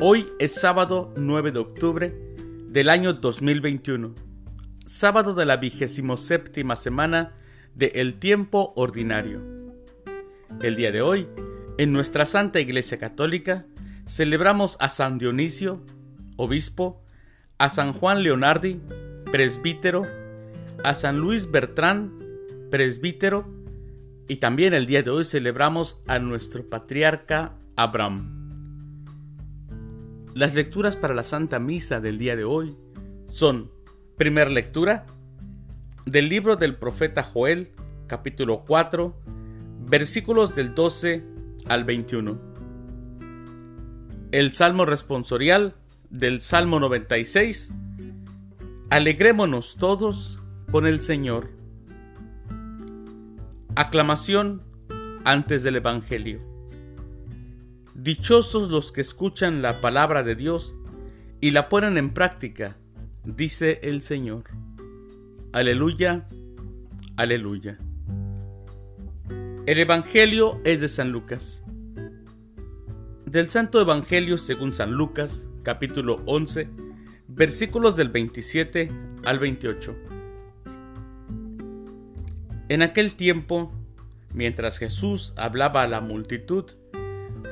Hoy es sábado 9 de octubre del año 2021, sábado de la vigésimo séptima semana de El Tiempo Ordinario. El día de hoy, en nuestra Santa Iglesia Católica, celebramos a San Dionisio, obispo, a San Juan Leonardi, presbítero, a San Luis Bertrán, presbítero, y también el día de hoy celebramos a nuestro patriarca Abraham. Las lecturas para la Santa Misa del día de hoy son, primera lectura, del libro del profeta Joel, capítulo 4, versículos del 12 al 21. El Salmo responsorial del Salmo 96. Alegrémonos todos con el Señor. Aclamación antes del Evangelio. Dichosos los que escuchan la palabra de Dios y la ponen en práctica, dice el Señor. Aleluya, aleluya. El Evangelio es de San Lucas. Del Santo Evangelio según San Lucas, capítulo 11, versículos del 27 al 28. En aquel tiempo, mientras Jesús hablaba a la multitud,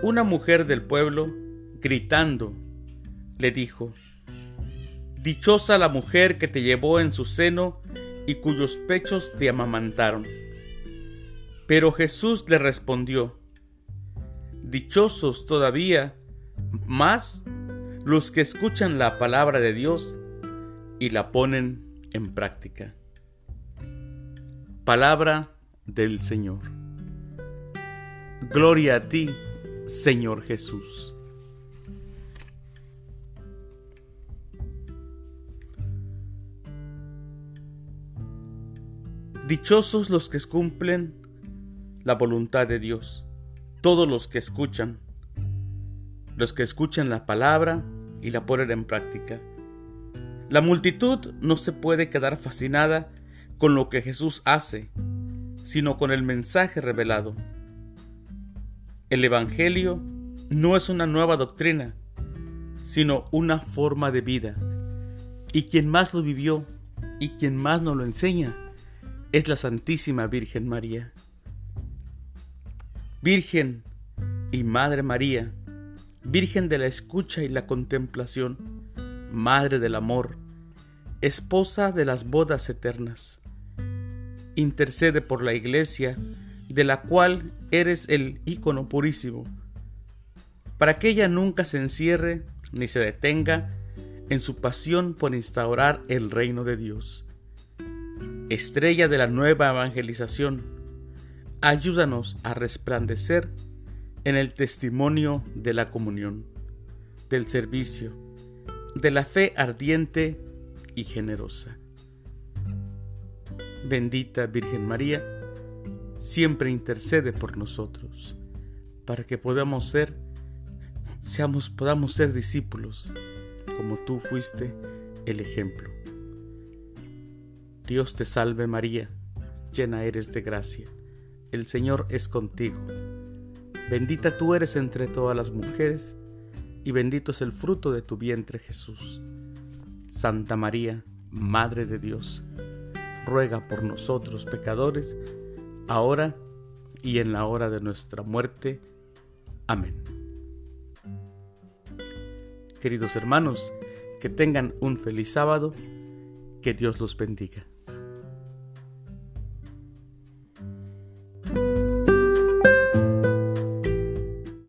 una mujer del pueblo, gritando, le dijo, Dichosa la mujer que te llevó en su seno y cuyos pechos te amamantaron. Pero Jesús le respondió, Dichosos todavía más los que escuchan la palabra de Dios y la ponen en práctica. Palabra del Señor. Gloria a ti, Señor Jesús. Dichosos los que cumplen la voluntad de Dios, todos los que escuchan, los que escuchan la palabra y la ponen en práctica. La multitud no se puede quedar fascinada con lo que Jesús hace, sino con el mensaje revelado. El Evangelio no es una nueva doctrina, sino una forma de vida. Y quien más lo vivió y quien más nos lo enseña es la Santísima Virgen María. Virgen y Madre María, Virgen de la escucha y la contemplación, Madre del amor, Esposa de las bodas eternas. Intercede por la Iglesia de la cual eres el ícono purísimo, para que ella nunca se encierre ni se detenga en su pasión por instaurar el reino de Dios. Estrella de la nueva evangelización, ayúdanos a resplandecer en el testimonio de la comunión, del servicio, de la fe ardiente y generosa. Bendita Virgen María, siempre intercede por nosotros, para que podamos ser, seamos, podamos ser discípulos, como tú fuiste el ejemplo. Dios te salve María, llena eres de gracia, el Señor es contigo. Bendita tú eres entre todas las mujeres, y bendito es el fruto de tu vientre Jesús. Santa María, Madre de Dios, ruega por nosotros pecadores, ahora y en la hora de nuestra muerte. Amén. Queridos hermanos, que tengan un feliz sábado, que Dios los bendiga.